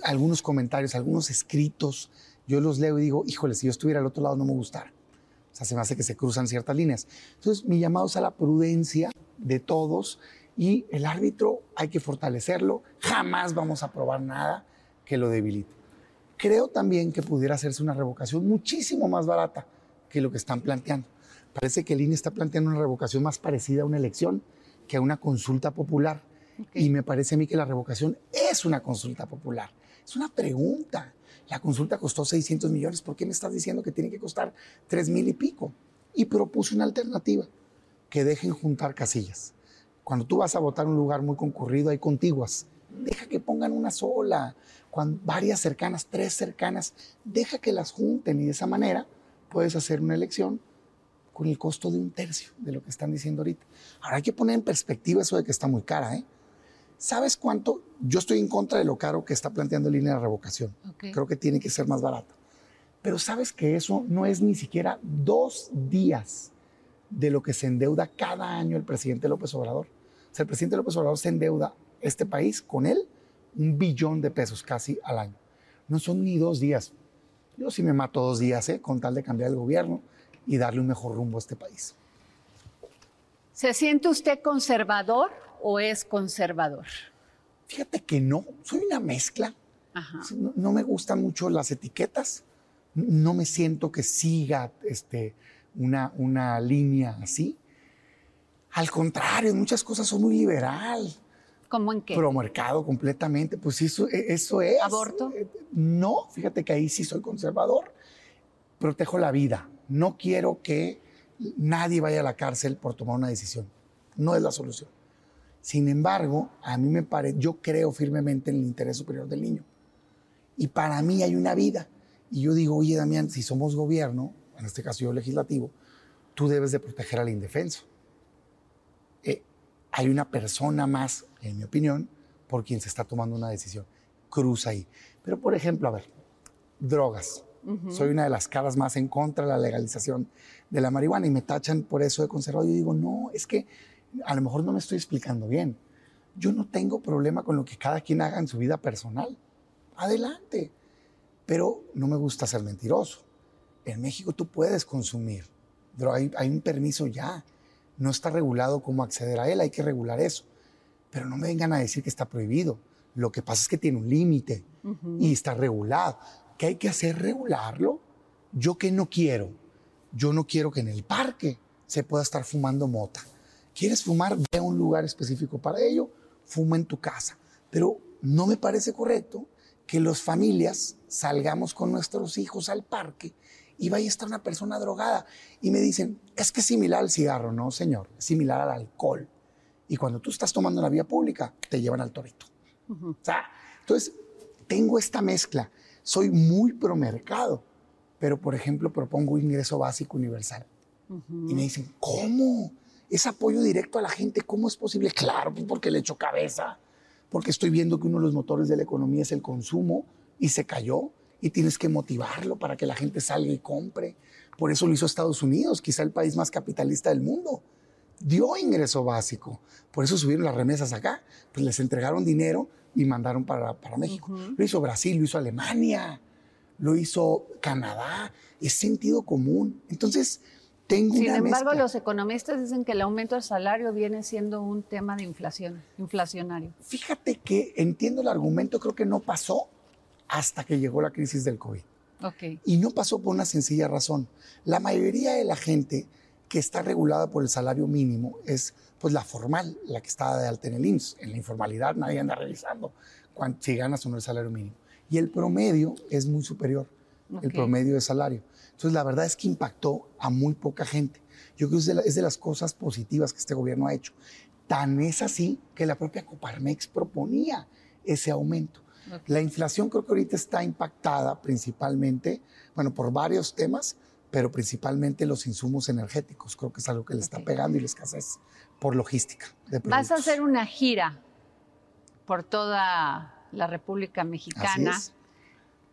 algunos comentarios, algunos escritos, yo los leo y digo, híjole, si yo estuviera al otro lado no me gustara. O sea, se me hace que se cruzan ciertas líneas. Entonces, mi llamado es a la prudencia de todos y el árbitro hay que fortalecerlo. Jamás vamos a aprobar nada que lo debilite. Creo también que pudiera hacerse una revocación muchísimo más barata que lo que están planteando. Parece que el INE está planteando una revocación más parecida a una elección que a una consulta popular. Y me parece a mí que la revocación es una consulta popular. Es una pregunta. La consulta costó 600 millones. ¿Por qué me estás diciendo que tiene que costar 3 mil y pico? Y propuse una alternativa, que dejen juntar casillas. Cuando tú vas a votar en un lugar muy concurrido, hay contiguas. Deja que pongan una sola, Cuando, varias cercanas, tres cercanas. Deja que las junten y de esa manera puedes hacer una elección con el costo de un tercio de lo que están diciendo ahorita. Ahora hay que poner en perspectiva eso de que está muy cara. ¿eh? ¿Sabes cuánto? Yo estoy en contra de lo caro que está planteando el línea de revocación. Creo que tiene que ser más barato. Pero sabes que eso no es ni siquiera dos días de lo que se endeuda cada año el presidente López Obrador. O sea, el presidente López Obrador se endeuda este país con él un billón de pesos casi al año. No son ni dos días. Yo sí me mato dos días, ¿eh? con tal de cambiar el gobierno y darle un mejor rumbo a este país. ¿Se siente usted conservador o es conservador? Fíjate que no, soy una mezcla. No, me gustan mucho las etiquetas, no me siento que siga este, una, una línea así. Al contrario, muchas cosas soy muy liberal. ¿Cómo en qué? Promercado completamente, pues eso, e, eso es. ¿Aborto? Eh, no, fíjate que ahí sí soy conservador. Protejo la vida. No quiero que nadie vaya a la cárcel por tomar una decisión. No es la solución. Sin embargo, a mí me parece, yo creo firmemente en el interés superior del niño. Y para mí hay una vida. Y yo digo, oye, Damián, si somos gobierno, en este caso yo legislativo, tú debes de proteger al indefenso. Eh, hay una persona más, en mi opinión, por quien se está tomando una decisión. Cruza ahí. Pero, por ejemplo, a ver, drogas. Soy una de las caras más en contra de la legalización de la marihuana y me tachan por eso de conservador. Yo digo, no, es que a lo mejor no me estoy explicando bien. Yo no tengo problema con lo que cada quien haga en su vida personal. Adelante. Pero no me gusta ser mentiroso. En México tú puedes consumir, pero hay, hay un permiso ya. No está regulado cómo acceder a él, hay que regular eso. Pero no me vengan a decir que está prohibido. Lo que pasa es que tiene un límite y está regulado. ¿Qué hay que hacer? Regularlo. Yo que no quiero. Yo no quiero que en el parque se pueda estar fumando mota. ¿Quieres fumar? Ve a un lugar específico para ello, fuma en tu casa. Pero no me parece correcto que las familias salgamos con nuestros hijos al parque y vaya a estar una persona drogada y me dicen, es que es similar al cigarro, no señor, es similar al alcohol. Y cuando tú estás tomando en la vía pública, te llevan al torito. o sea, entonces, tengo esta mezcla. Soy muy pro mercado, pero por ejemplo propongo ingreso básico universal. Y me dicen, ¿cómo? Es apoyo directo a la gente, ¿cómo es posible? Claro, pues porque le echo cabeza, porque estoy viendo que uno de los motores de la economía es el consumo y se cayó y tienes que motivarlo para que la gente salga y compre. Por eso lo hizo Estados Unidos, quizá el país más capitalista del mundo. Dio ingreso básico. Por eso subieron las remesas acá. Pues les entregaron dinero y mandaron para, para México. Lo hizo Brasil, lo hizo Alemania, lo hizo Canadá. Es sentido común. Entonces, tengo Sin una embargo, mezcla. los economistas dicen que el aumento del salario viene siendo un tema de inflación, inflacionario. Fíjate que entiendo el argumento, creo que no pasó hasta que llegó la crisis del COVID. Ok. Y no pasó por una sencilla razón. La mayoría de la gente que está regulada por el salario mínimo es pues la formal, la que está de alta en el IMSS. En la informalidad nadie anda revisando cuán- si ganas o no el salario mínimo. Y el promedio es muy superior, el Ok. promedio de salario. Entonces la verdad es que impactó a muy poca gente. Yo creo que es de, la- es de las cosas positivas que este gobierno ha hecho. Tan es así que la propia Coparmex proponía ese aumento. La inflación creo que ahorita está impactada principalmente, bueno, por varios temas, pero principalmente los insumos energéticos. Creo que es algo que le está pegando y la escasez por logística. De Vas a hacer una gira por toda la República Mexicana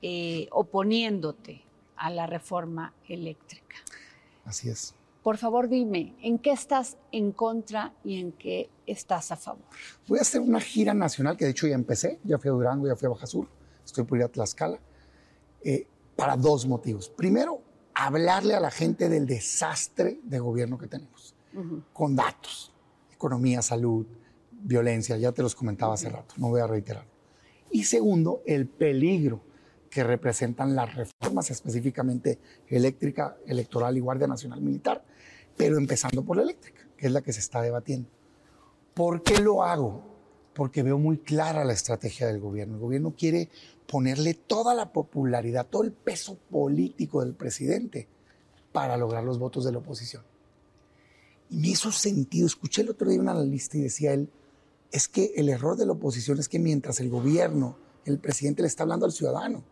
eh, oponiéndote a la reforma eléctrica. Así es. Por favor, dime, ¿en qué estás en contra y en qué estás a favor? Voy a hacer una gira nacional, que de hecho ya empecé, ya fui a Durango, ya fui a Baja Sur, estoy por ir a Tlaxcala, eh, para dos motivos. Primero, hablarle a la gente del desastre de gobierno que tenemos, con datos, economía, salud, violencia, ya te los comentaba hace rato, no voy a reiterar. Y segundo, el peligro que representan las reformas, específicamente eléctrica, electoral y Guardia Nacional Militar, pero empezando por la eléctrica, que es la que se está debatiendo. ¿Por qué lo hago? Porque veo muy clara la estrategia del gobierno. El gobierno quiere ponerle toda la popularidad, todo el peso político del presidente para lograr los votos de la oposición. Y me hizo sentido. Escuché el otro día un analista y decía él, es que el error de la oposición es que mientras el gobierno, el presidente le está hablando al ciudadano,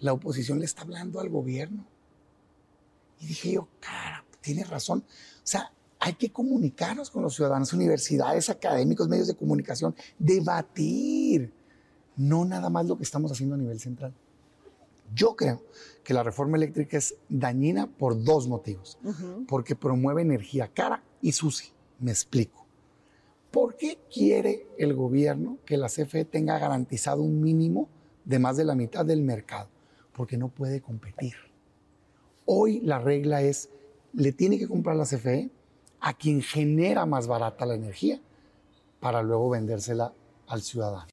la oposición le está hablando al gobierno. Y dije yo, cara, tiene razón. O sea, hay que comunicarnos con los ciudadanos, universidades, académicos, medios de comunicación, debatir, no nada más lo que estamos haciendo a nivel central. Yo creo que la reforma eléctrica es dañina por dos motivos. Porque promueve energía cara y sucia. Me explico. ¿Por qué quiere el gobierno que la CFE tenga garantizado un mínimo de más de la mitad del mercado? Porque no puede competir. Hoy la regla es, le tiene que comprar la CFE a quien genera más barata la energía para luego vendérsela al ciudadano.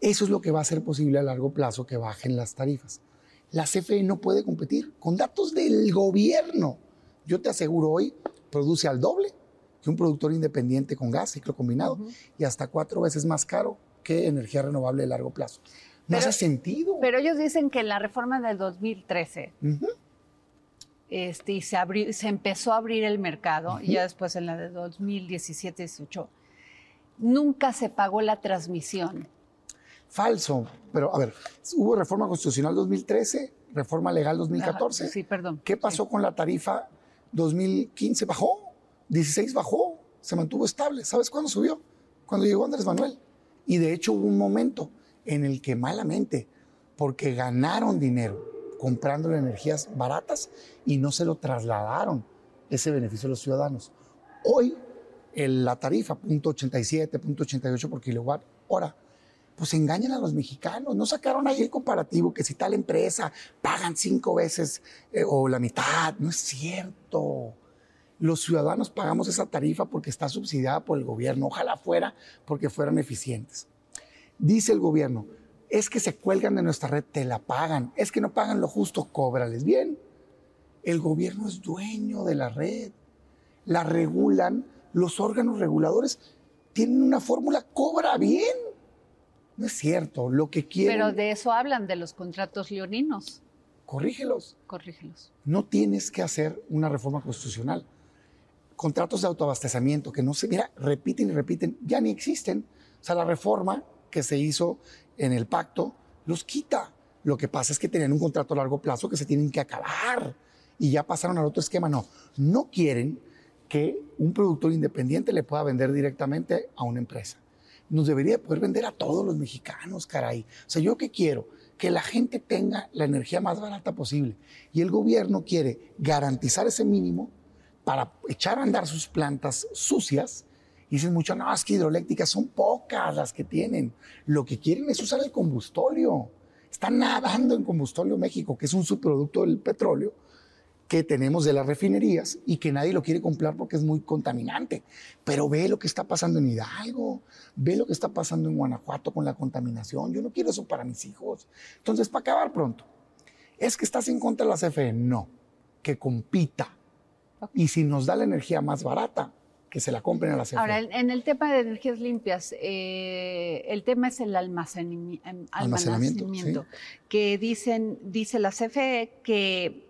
Eso es lo que va a hacer posible a largo plazo que bajen las tarifas. La CFE no puede competir con datos del gobierno. Yo te aseguro hoy, produce al doble que un productor independiente con gas, ciclo combinado, y hasta cuatro veces más caro que energía renovable de largo plazo. No Pero- hace sentido. Pero ellos dicen que en la reforma del 2013 Ujú. Este, y se, abri- se empezó a abrir el mercado, y ya después en la de 2017-18, nunca se pagó la transmisión. Falso. Pero, a ver, hubo reforma constitucional 2013, reforma legal 2014. Ajá, sí, perdón. ¿Qué pasó con la tarifa 2015? Bajó, 16 bajó, se mantuvo estable. ¿Sabes cuándo subió? Cuando llegó Andrés Manuel. Y de hecho hubo un momento en el que malamente, porque ganaron dinero comprando energías baratas y no se lo trasladaron ese beneficio a los ciudadanos. Hoy el- la tarifa, punto 87, punto 88 por kilowatt hora, pues engañan a los mexicanos. No sacaron ahí el comparativo que si tal empresa pagan cinco veces eh, o la mitad. No es cierto. Los ciudadanos pagamos esa tarifa porque está subsidiada por el gobierno. Ojalá fuera porque fueran eficientes. Dice el gobierno, es que se cuelgan de nuestra red, te la pagan. Es que no pagan lo justo, cóbrales bien. El gobierno es dueño de la red. La regulan, los órganos reguladores tienen una fórmula, cobra bien. No es cierto, lo que quieren... Pero de eso hablan, de los contratos leoninos. Corrígelos. Corrígelos. No tienes que hacer una reforma constitucional. Contratos de autoabastecimiento que no se, mira, repiten y repiten, ya ni existen. O sea, la reforma que se hizo en el pacto los quita. Lo que pasa es que tenían un contrato a largo plazo que se tienen que acabar y ya pasaron al otro esquema. No, no quieren que un productor independiente le pueda vender directamente a una empresa. Nos debería poder vender a todos los mexicanos, caray. O sea, yo qué quiero? Que la gente tenga la energía más barata posible. Y el gobierno quiere garantizar ese mínimo para echar a andar sus plantas sucias. Y dicen mucho, no, es que hidroeléctricas son pocas las que tienen. Lo que quieren es usar el combustóleo. Están nadando en combustóleo México, que es un subproducto del petróleo que tenemos de las refinerías y que nadie lo quiere comprar porque es muy contaminante. Pero ve lo que está pasando en Hidalgo, ve lo que está pasando en Guanajuato con la contaminación. Yo no quiero eso para mis hijos. Entonces, para acabar pronto, ¿es que estás en contra de la CFE? No, que compita. Y si nos da la energía más barata, que se la compren a la CFE. Ahora, en el tema de energías limpias, eh, el tema es el almacenami- em, Almacenamiento, almacenamiento, que dicen, dice la CFE que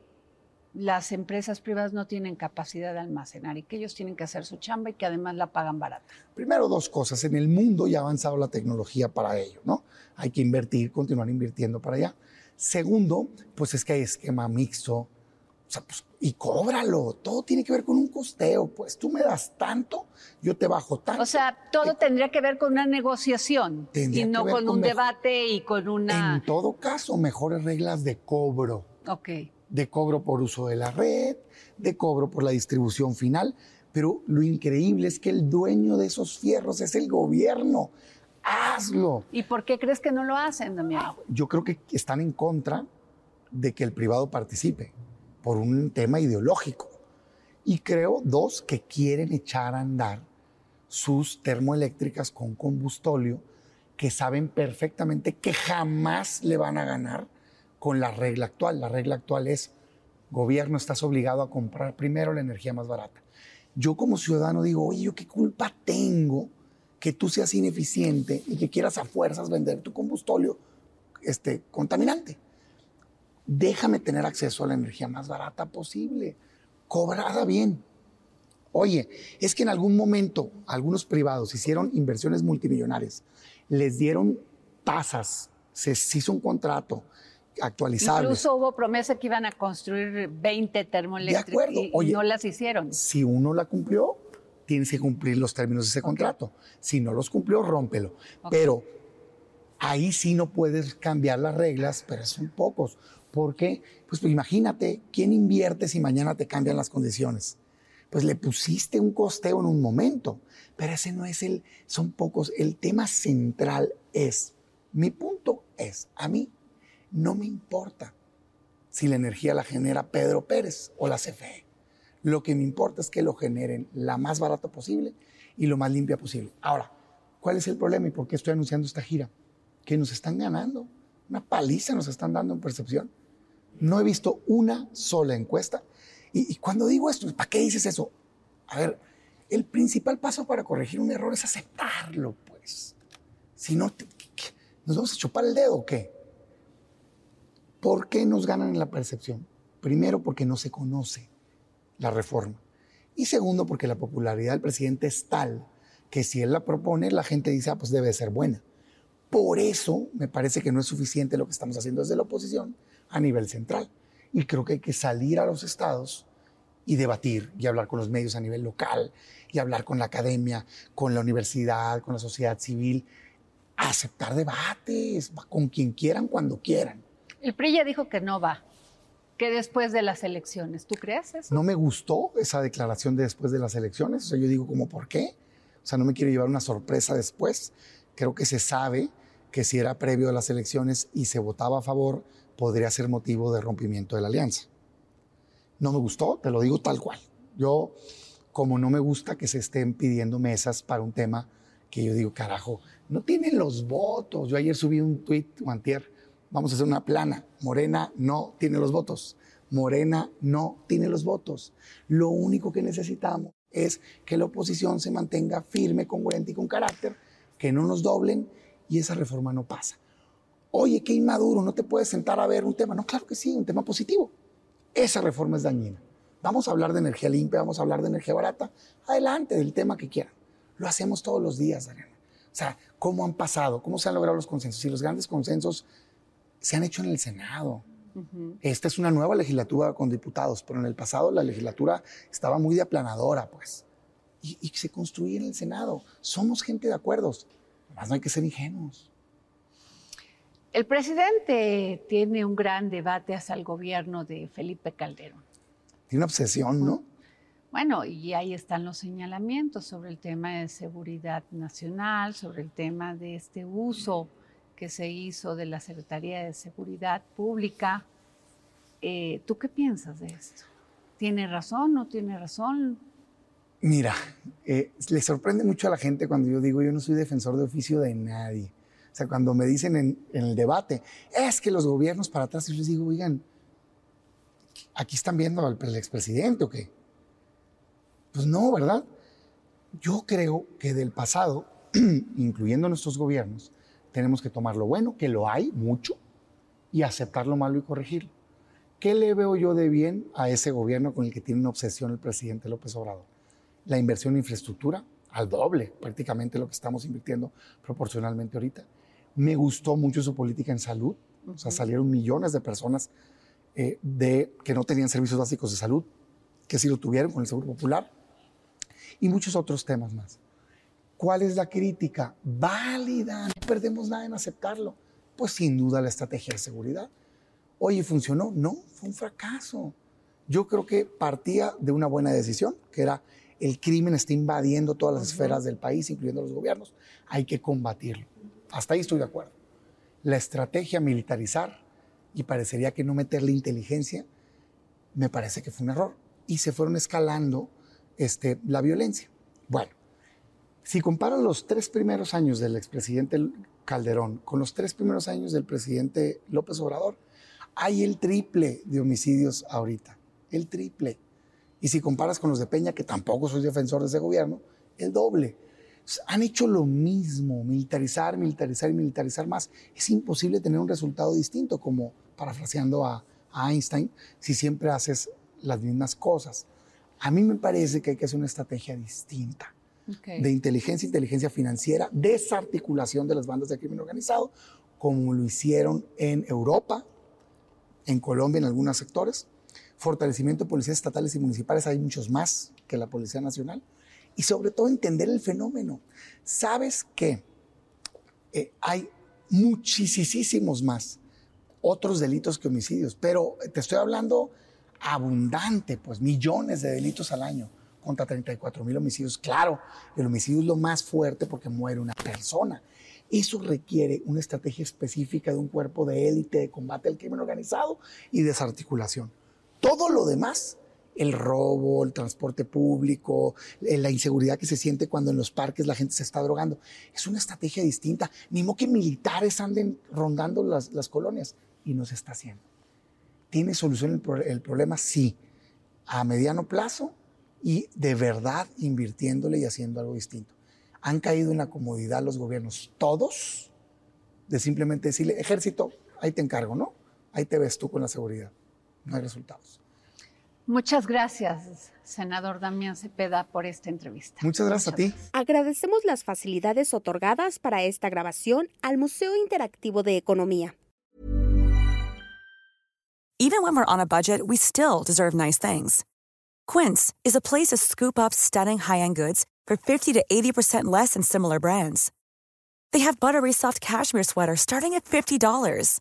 las empresas privadas no tienen capacidad de almacenar y que ellos tienen que hacer su chamba y que además la pagan barata. Primero, dos cosas. En el mundo ya ha avanzado la tecnología para ello, ¿no? Hay que invertir, continuar invirtiendo para allá. Segundo, pues es que hay esquema mixto. O sea, pues, y cóbralo. Todo tiene que ver con un costeo. Pues tú me das tanto, yo te bajo tanto. O sea, todo tendría que ver con una negociación Tendría y no con con un debate y con una... En todo caso, mejores reglas de cobro. Ok. de cobro por uso de la red, de cobro por la distribución final, pero lo increíble es que el dueño de esos fierros es el gobierno. Hazlo. ¿Y por qué crees que no lo hacen, Damián? Yo creo que están en contra de que el privado participe por un tema ideológico. Y creo, dos, que quieren echar a andar sus termoeléctricas con combustóleo que saben perfectamente que jamás le van a ganar con la regla actual. La regla actual es, gobierno, estás obligado a comprar primero la energía más barata. Yo como ciudadano digo, oye, ¿yo qué culpa tengo que tú seas ineficiente y que quieras a fuerzas vender tu combustóleo este, contaminante? Déjame tener acceso a la energía más barata posible, cobrada bien. Oye, es que en algún momento algunos privados hicieron inversiones multimillonarias, les dieron tasas, se, hizo un contrato actualizable. Incluso hubo promesa que iban a construir 20 De termoeléctricas acuerdo. y, Oye, no las hicieron. Si uno la cumplió, tienes que cumplir los términos de ese contrato. Si no los cumplió, rómpelo. Pero ahí sí no puedes cambiar las reglas, pero son pocos. ¿Por qué? Pues, pues imagínate, ¿quién invierte si mañana te cambian las condiciones? Pues le pusiste un costeo en un momento, pero ese no es el, son pocos. El tema central es, mi punto es, a mí no me importa si la energía la genera Pedro Pérez o la CFE. Lo que me importa es que lo generen la más barata posible y lo más limpia posible. Ahora, ¿cuál es el problema y por qué estoy anunciando esta gira? Que nos están ganando. Una paliza nos están dando en percepción. No he visto una sola encuesta. Y, cuando digo esto, ¿para qué dices eso? A ver, el principal paso para corregir un error es aceptarlo, pues. Si no. ¿nos vamos a chupar el dedo o qué? ¿Por qué nos ganan en la percepción? Primero, porque no se conoce la reforma. Y segundo, porque la popularidad del presidente es tal que si él la propone, la gente dice, ah, pues debe ser buena. Por eso me parece que no es suficiente lo que estamos haciendo desde la oposición a nivel central. Y creo que hay que salir a los estados y debatir y hablar con los medios a nivel local y hablar con la academia, con la universidad, con la sociedad civil, aceptar debates con quien quieran, cuando quieran. El PRI ya dijo que no va, que después de las elecciones. ¿Tú crees eso? No me gustó esa declaración de después de las elecciones. O sea, yo digo, como, ¿por qué? O sea, no me quiero llevar una sorpresa después. Creo que se sabe que si era previo a las elecciones y se votaba a favor, podría ser motivo de rompimiento de la alianza. No me gustó, te lo digo tal cual. Yo, como no me gusta que se estén pidiendo mesas para un tema que yo digo, carajo, no tienen los votos. Yo ayer subí un tweet, Guantier, vamos a hacer una plana. Morena no tiene los votos. Morena no tiene los votos. Lo único que necesitamos es que la oposición se mantenga firme, congruente y con carácter, que no nos doblen y esa reforma no pasa. Oye, qué inmaduro, no te puedes sentar a ver un tema. No, claro que sí, un tema positivo. Esa reforma es dañina. Vamos a hablar de energía limpia, vamos a hablar de energía barata. Adelante, del tema que quieran. Lo hacemos todos los días, Ariana. O sea, ¿cómo han pasado? ¿Cómo se han logrado los consensos? Y los grandes consensos se han hecho en el Senado. Esta es una nueva legislatura con diputados, pero en el pasado la legislatura estaba muy de aplanadora, pues. Y, y se construía en el Senado. Somos gente de acuerdos. Además, no hay que ser ingenuos. El presidente tiene un gran debate hacia el gobierno de Felipe Calderón. Tiene una obsesión, ¿no? Bueno, y ahí están los señalamientos sobre el tema de seguridad nacional, sobre el tema de este uso que se hizo de la Secretaría de Seguridad Pública. Eh, ¿Tú qué piensas de esto? ¿Tiene razón? ¿No tiene razón? Mira, eh, le sorprende mucho a la gente cuando yo digo yo no soy defensor de oficio de nadie. O sea, cuando me dicen en, el debate, es que los gobiernos para atrás, yo les digo, oigan, aquí están viendo al al expresidente o qué. Pues no, ¿verdad? Yo creo que del pasado, *clears throat* incluyendo nuestros gobiernos, tenemos que tomar lo bueno, que lo hay mucho, y aceptar lo malo y corregirlo. ¿Qué le veo yo de bien a ese gobierno con el que tiene una obsesión el presidente López Obrador? La inversión en infraestructura, al doble prácticamente lo que estamos invirtiendo proporcionalmente ahorita. Me gustó mucho su política en salud, o sea, salieron millones de personas eh, de, que no tenían servicios básicos de salud, que sí lo tuvieron con el Seguro Popular, y muchos otros temas más. ¿Cuál es la crítica? Válida, no perdemos nada en aceptarlo. Pues sin duda la estrategia de seguridad. Oye, ¿funcionó? No, fue un fracaso. Yo creo que partía de una buena decisión, que era el crimen está invadiendo todas las esferas del país, incluyendo los gobiernos. Hay que combatirlo. Hasta ahí estoy de acuerdo. La estrategia militarizar y parecería que no meterle inteligencia, me parece que fue un error. Y se fueron escalando este, la violencia. Bueno, si comparan los tres primeros años del expresidente Calderón con los tres primeros años del presidente López Obrador, hay el triple de homicidios ahorita, el triple. Y si comparas con los de Peña, que tampoco soy defensor de ese gobierno, el doble. Han hecho lo mismo, militarizar, militarizar y militarizar más. Es imposible tener un resultado distinto, como parafraseando a, a Einstein, si siempre haces las mismas cosas. A mí me parece que hay que hacer una estrategia distinta Okay. de inteligencia, inteligencia financiera, desarticulación de las bandas de crimen organizado, como lo hicieron en Europa, en Colombia, en algunos sectores, fortalecimiento de policías estatales y municipales, hay muchos más que la Policía Nacional, y sobre todo entender el fenómeno. ¿Sabes qué? Eh, hay muchísimos más otros delitos que homicidios, pero te estoy hablando abundante, pues millones de delitos al año contra 34 mil homicidios. Claro, el homicidio es lo más fuerte porque muere una persona. Eso requiere una estrategia específica de un cuerpo de élite de combate al crimen organizado y desarticulación. Todo lo demás, el robo, el transporte público, eh, la inseguridad que se siente cuando en los parques la gente se está drogando, es una estrategia distinta. Ni modo que militares anden rondando las, las colonias y no se está haciendo. ¿Tiene solución el, el problema? Sí. A mediano plazo y de verdad invirtiéndole y haciendo algo distinto. Han caído en la comodidad los gobiernos, todos, de simplemente decirle, ejército, ahí te encargo, ¿no? Ahí te ves tú con la seguridad. No hay resultados. Muchas gracias, senador Damián Cepeda, por esta entrevista. Muchas gracias a ti. Agradecemos las facilidades otorgadas para esta grabación al Museo Interactivo de Economía. Even when we're on a budget, we still deserve nice things. Quince is a place to scoop up stunning high-end goods for 50 to 80% less than similar brands. They have buttery soft cashmere sweaters starting at $50,